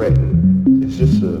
Britain. It's just a